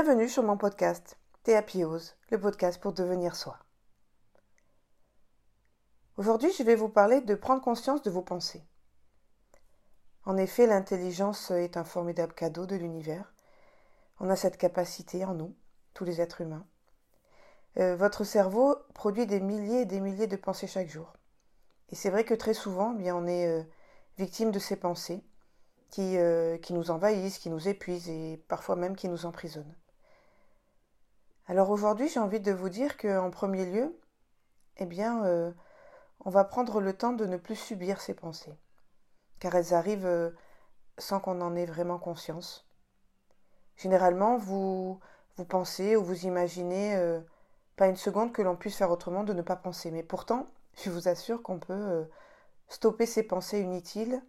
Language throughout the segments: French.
Bienvenue sur mon podcast Théapiose, le podcast pour devenir soi. Aujourd'hui, je vais vous parler de prendre conscience de vos pensées. En effet, l'intelligence est un formidable cadeau de l'univers. On a cette capacité en nous, tous les êtres humains. Euh, votre cerveau produit des milliers et des milliers de pensées chaque jour. Et c'est vrai que très souvent, eh bien, on est euh, victime de ces pensées euh, qui nous envahissent, qui nous épuisent et parfois même qui nous emprisonnent. Alors aujourd'hui, j'ai envie de vous dire qu'en premier lieu, eh bien, euh, on va prendre le temps de ne plus subir ces pensées, car elles arrivent euh, sans qu'on en ait vraiment conscience. Généralement, vous, vous pensez ou vous imaginez pas une seconde que l'on puisse faire autrement de ne pas penser, mais pourtant, je vous assure qu'on peut stopper ces pensées inutiles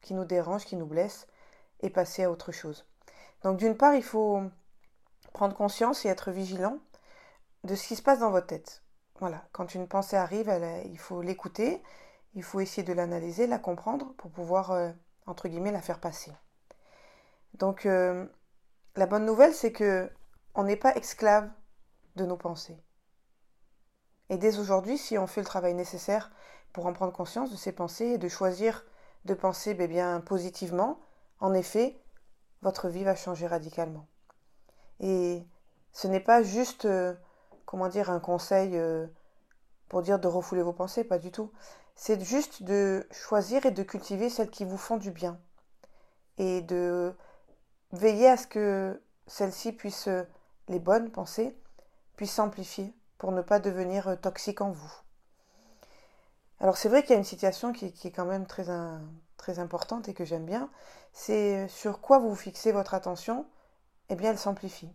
qui nous dérangent, qui nous blessent, et passer à autre chose. Donc d'une part, il faut prendre conscience et être vigilant de ce qui se passe dans votre tête. Voilà, quand une pensée arrive, il faut l'écouter, il faut essayer de l'analyser, la comprendre pour pouvoir, euh, entre guillemets, la faire passer. Donc euh, la bonne nouvelle, c'est que on n'est pas esclave de nos pensées. Et dès aujourd'hui, si on fait le travail nécessaire pour en prendre conscience de ses pensées et de choisir de penser ben bien positivement, en effet, votre vie va changer radicalement. Et ce n'est pas juste, euh, comment dire, un conseil euh, pour dire de refouler vos pensées, pas du tout. C'est juste de choisir et de cultiver celles qui vous font du bien. Et de veiller à ce que celles-ci puissent, les bonnes pensées, puissent s'amplifier pour ne pas devenir toxiques en vous. Alors c'est vrai qu'il y a une situation qui, est quand même très importante et que j'aime bien, c'est sur quoi vous fixez votre attention, eh bien elle s'amplifie.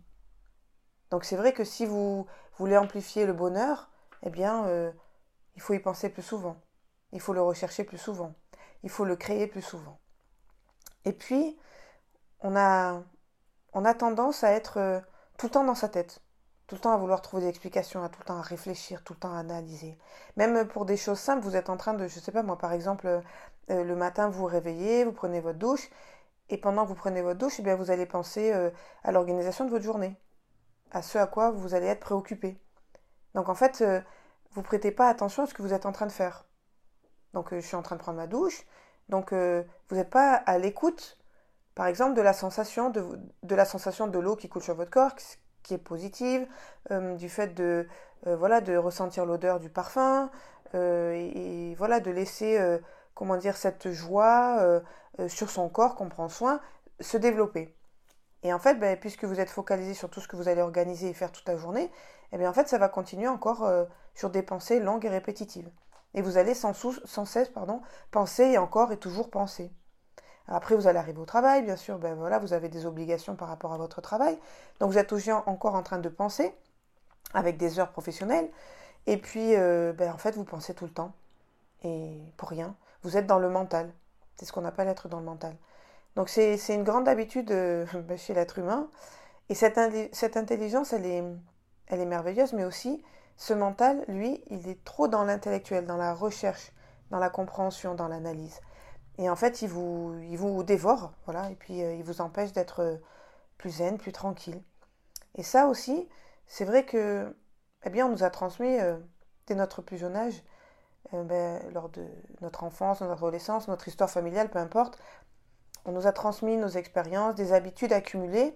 Donc c'est vrai que si vous voulez amplifier le bonheur, eh bien euh, il faut y penser plus souvent, il faut le rechercher plus souvent, il faut le créer plus souvent. Et puis, on a, tendance à être euh, tout le temps dans sa tête tout le temps à vouloir trouver des explications, à tout le temps à réfléchir, tout le temps à analyser. Même pour des choses simples, vous êtes en train de, je sais pas moi, par exemple, euh, le matin vous vous réveillez, vous prenez votre douche, et pendant que vous prenez votre douche, eh bien, vous allez penser euh, à l'organisation de votre journée, à ce à quoi vous allez être préoccupé. Donc en fait, euh, vous prêtez pas attention à ce que vous êtes en train de faire. Donc je suis en train de prendre ma douche, donc vous n'êtes pas à l'écoute, par exemple, de la sensation de, la sensation de l'eau qui coule sur votre corps, qui est positive, euh, du fait de, euh, voilà, de ressentir l'odeur du parfum, euh, et, voilà, de laisser, comment dire, cette joie sur son corps qu'on prend soin se développer. Et en fait, ben, puisque vous êtes focalisé sur tout ce que vous allez organiser et faire toute la journée, eh bien en fait, ça va continuer encore sur des pensées longues et répétitives. Et vous allez sans, cesse pardon, penser et encore et toujours penser. Après, vous allez arriver au travail, bien sûr, ben voilà, vous avez des obligations par rapport à votre travail. Donc, vous êtes encore en train de penser avec des heures professionnelles. Et puis, euh, ben, en fait, vous pensez tout le temps. Et pour rien. Vous êtes dans le mental. C'est ce qu'on appelle être dans le mental. Donc, c'est une grande habitude euh, ben, chez l'être humain. Et cette, cette intelligence, elle est, elle est merveilleuse, mais aussi, ce mental, lui, il est trop dans l'intellectuel, dans la recherche, dans la compréhension, dans l'analyse. Et en fait, il vous, il vous dévore, voilà, et puis euh, il vous empêche d'être euh, plus zen, plus tranquille. Et ça aussi, c'est vrai que, eh bien, on nous a transmis dès notre plus jeune âge, ben, lors de notre enfance, notre adolescence, notre histoire familiale, peu importe, on nous a transmis nos expériences, des habitudes accumulées,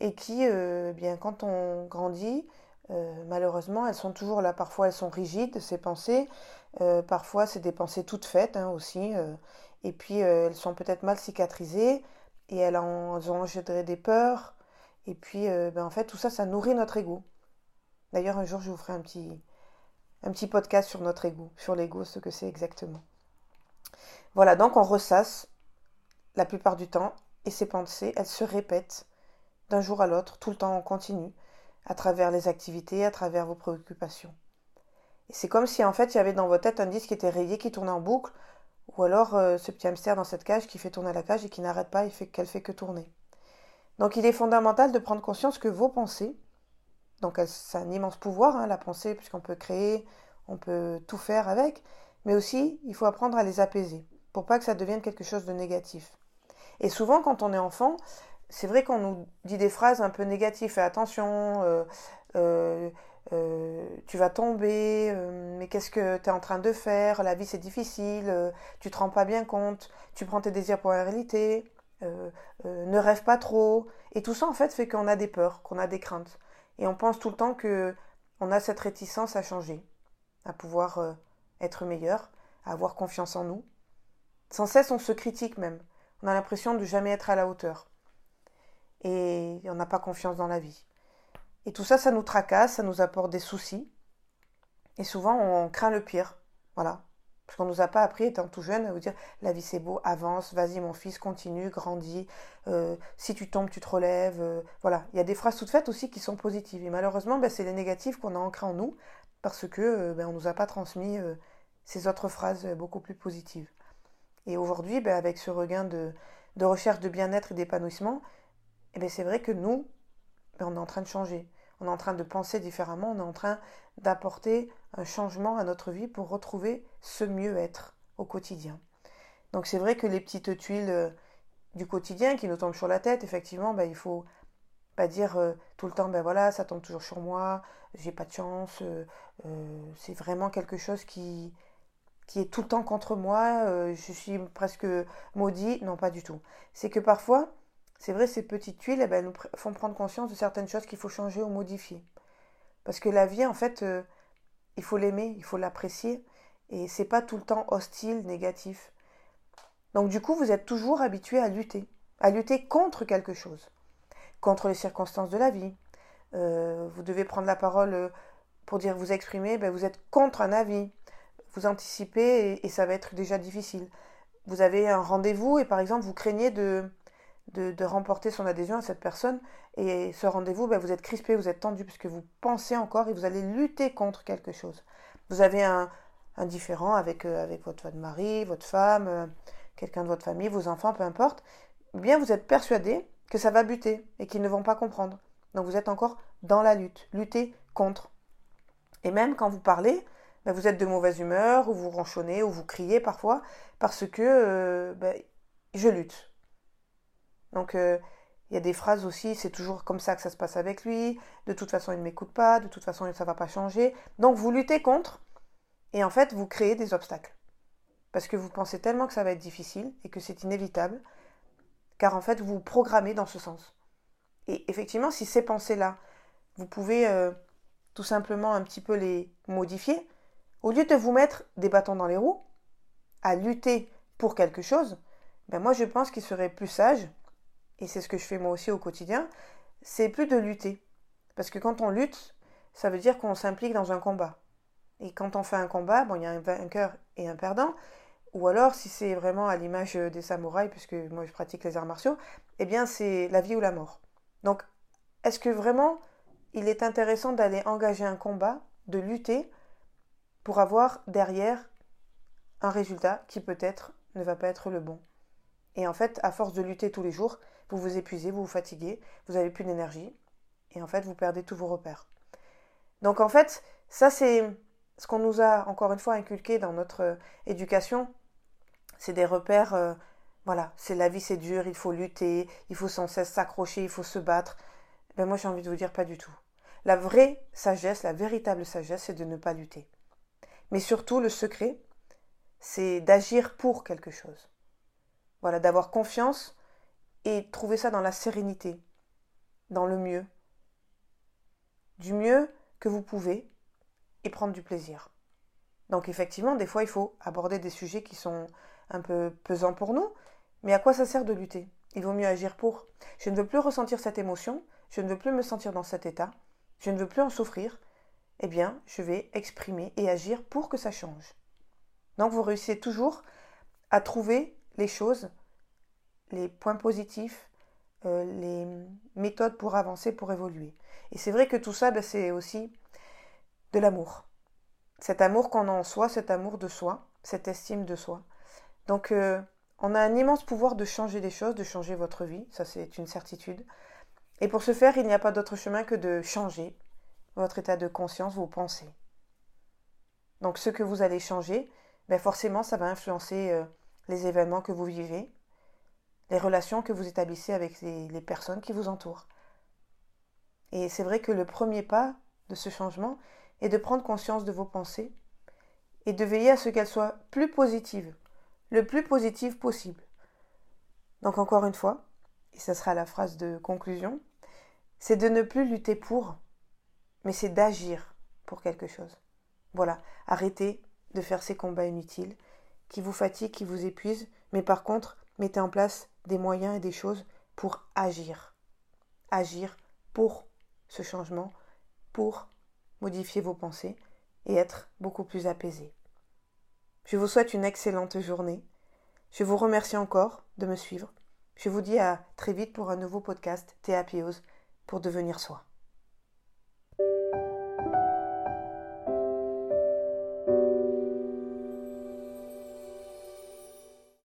et qui, eh bien, quand on grandit, malheureusement, elles sont toujours là. Parfois, elles sont rigides, ces pensées. parfois, c'est des pensées toutes faites hein, aussi. Et puis, euh, elles sont peut-être mal cicatrisées et elles, ont engendré des peurs. Et puis, euh, ben, en fait, tout ça, ça nourrit notre ego. D'ailleurs, un jour, je vous ferai un petit, un petit podcast sur notre ego, sur l'ego, ce que c'est exactement. Voilà, donc on ressasse la plupart du temps et ces pensées, elles se répètent d'un jour à l'autre, tout le temps en continu, à travers les activités, à travers vos préoccupations. Et c'est comme si en fait il y avait dans votre tête un disque qui était rayé, qui tournait en boucle, ou alors euh, ce petit hamster dans cette cage qui fait tourner la cage et qui n'arrête pas et fait qu'elle fait que tourner. Donc il est fondamental de prendre conscience que vos pensées, donc c'est un immense pouvoir, hein, la pensée, puisqu'on peut créer, on peut tout faire avec, mais aussi il faut apprendre à les apaiser pour pas que ça devienne quelque chose de négatif. Et souvent quand on est enfant, c'est vrai qu'on nous dit des phrases un peu négatives. Fais attention, euh, euh, euh, tu vas tomber, mais qu'est-ce que tu es en train de faire? La vie c'est difficile, tu te rends pas bien compte, tu prends tes désirs pour la réalité, ne rêve pas trop. Et tout ça en fait fait qu'on a des peurs, qu'on a des craintes. Et on pense tout le temps que on a cette réticence à changer, à pouvoir être meilleur, à avoir confiance en nous. Sans cesse on se critique même. On a l'impression de jamais être à la hauteur et on n'a pas confiance dans la vie. Et tout ça, ça nous tracasse, ça nous apporte des soucis. Et souvent, on craint le pire. Voilà. Parce qu'on ne nous a pas appris, étant tout jeune, à vous dire la vie c'est beau, avance, vas-y mon fils, continue, grandis, euh, si tu tombes, tu te relèves. Euh, voilà. Il y a des phrases toutes faites aussi qui sont positives. Et malheureusement, ben, c'est les négatives qu'on a ancrées en nous parce que euh, ben, ne nous a pas transmis ces autres phrases beaucoup plus positives. Et aujourd'hui, ben, avec ce regain de, recherche de bien-être et d'épanouissement, eh bien c'est vrai que nous, ben, on est en train de changer. On est en train de penser différemment, on est en train d'apporter un changement à notre vie pour retrouver ce mieux-être au quotidien. Donc c'est vrai que les petites tuiles euh, du quotidien qui nous tombent sur la tête, effectivement, ben, il faut pas dire euh, tout le temps, ben voilà, ça tombe toujours sur moi, j'ai pas de chance, euh, c'est vraiment quelque chose qui, qui est tout le temps contre moi, je suis presque maudit. Non, pas du tout. C'est que parfois, c'est vrai, ces petites tuiles, eh ben, nous font prendre conscience de certaines choses qu'il faut changer ou modifier. Parce que la vie, en fait, il faut l'aimer, il faut l'apprécier, et c'est pas tout le temps hostile, négatif. Donc du coup, vous êtes toujours habitué à lutter, à lutter contre quelque chose, contre les circonstances de la vie. Euh, vous devez prendre la parole euh, pour dire vous exprimer, ben, vous êtes contre un avis, vous anticipez et ça va être déjà difficile. Vous avez un rendez-vous et par exemple vous craignez de, de, remporter son adhésion à cette personne. Et ce rendez-vous, ben, vous êtes crispé, vous êtes tendu, puisque vous pensez encore et vous allez lutter contre quelque chose. Vous avez un, un différent avec, euh, votre, mari, votre femme, euh, quelqu'un de votre famille, vos enfants, peu importe. Bien, vous êtes persuadé que ça va buter et qu'ils ne vont pas comprendre. Donc vous êtes encore dans la lutte, lutter contre. Et même quand vous parlez, ben, vous êtes de mauvaise humeur, ou vous ronchonnez, ou vous criez parfois, parce que euh, ben, je lutte. Donc euh, il y a des phrases aussi, c'est toujours comme ça que ça se passe avec lui, de toute façon il ne m'écoute pas, de toute façon ça ne va pas changer. Donc vous luttez contre et en fait vous créez des obstacles. Parce que vous pensez tellement que ça va être difficile et que c'est inévitable, car en fait vous vous programmez dans ce sens. Et effectivement, si ces pensées-là, vous pouvez euh, tout simplement un petit peu les modifier, au lieu de vous mettre des bâtons dans les roues, à lutter pour quelque chose, ben moi je pense qu'il serait plus sage et c'est ce que je fais moi aussi au quotidien, c'est plus de lutter. Parce que quand on lutte, ça veut dire qu'on s'implique dans un combat. Et quand on fait un combat, bon, il y a un vainqueur et un perdant. Ou alors, si c'est vraiment à l'image des samouraïs, puisque moi je pratique les arts martiaux, eh bien c'est la vie ou la mort. Donc, est-ce que vraiment il est intéressant d'aller engager un combat, de lutter, pour avoir derrière un résultat qui peut-être ne va pas être le bon? Et en fait, à force de lutter tous les jours, vous vous épuisez, vous vous fatiguez, vous n'avez plus d'énergie, et en fait, vous perdez tous vos repères. Donc en fait, ça c'est ce qu'on nous a encore une fois inculqué dans notre euh, éducation, c'est des repères, euh, voilà, c'est la vie c'est dur, il faut lutter, il faut sans cesse s'accrocher, il faut se battre. Ben moi j'ai envie de vous dire pas du tout. La vraie sagesse, la véritable sagesse, c'est de ne pas lutter. Mais surtout, le secret, c'est d'agir pour quelque chose. Voilà, d'avoir confiance et trouver ça dans la sérénité, dans le mieux, du mieux que vous pouvez et prendre du plaisir. Donc effectivement, des fois, il faut aborder des sujets qui sont un peu pesants pour nous, mais à quoi ça sert de lutter? Il vaut mieux agir pour. Je ne veux plus ressentir cette émotion, je ne veux plus me sentir dans cet état, je ne veux plus en souffrir, eh bien, je vais exprimer et agir pour que ça change. Donc vous réussissez toujours à trouver les choses les points positifs, euh, les méthodes pour avancer, pour évoluer. Et c'est vrai que tout ça, ben, c'est aussi de l'amour. Cet amour qu'on a en soi, cet amour de soi, cette estime de soi. Donc, euh, on a un immense pouvoir de changer les choses, de changer votre vie, ça c'est une certitude. Et pour ce faire, il n'y a pas d'autre chemin que de changer votre état de conscience, vos pensées. Donc ce que vous allez changer, ben forcément, ça va influencer euh, les événements que vous vivez, les relations que vous établissez avec les, personnes qui vous entourent. Et c'est vrai que le premier pas de ce changement est de prendre conscience de vos pensées et de veiller à ce qu'elles soient plus positives, le plus positives possible. Donc encore une fois, et ça sera la phrase de conclusion, c'est de ne plus lutter pour, mais c'est d'agir pour quelque chose. Voilà, arrêtez de faire ces combats inutiles qui vous fatiguent, qui vous épuisent, mais par contre, mettez en place des moyens et des choses pour agir. Agir pour ce changement, pour modifier vos pensées et être beaucoup plus apaisé. Je vous souhaite une excellente journée. Je vous remercie encore de me suivre. Je vous dis à très vite pour un nouveau podcast Théapiose pour devenir soi.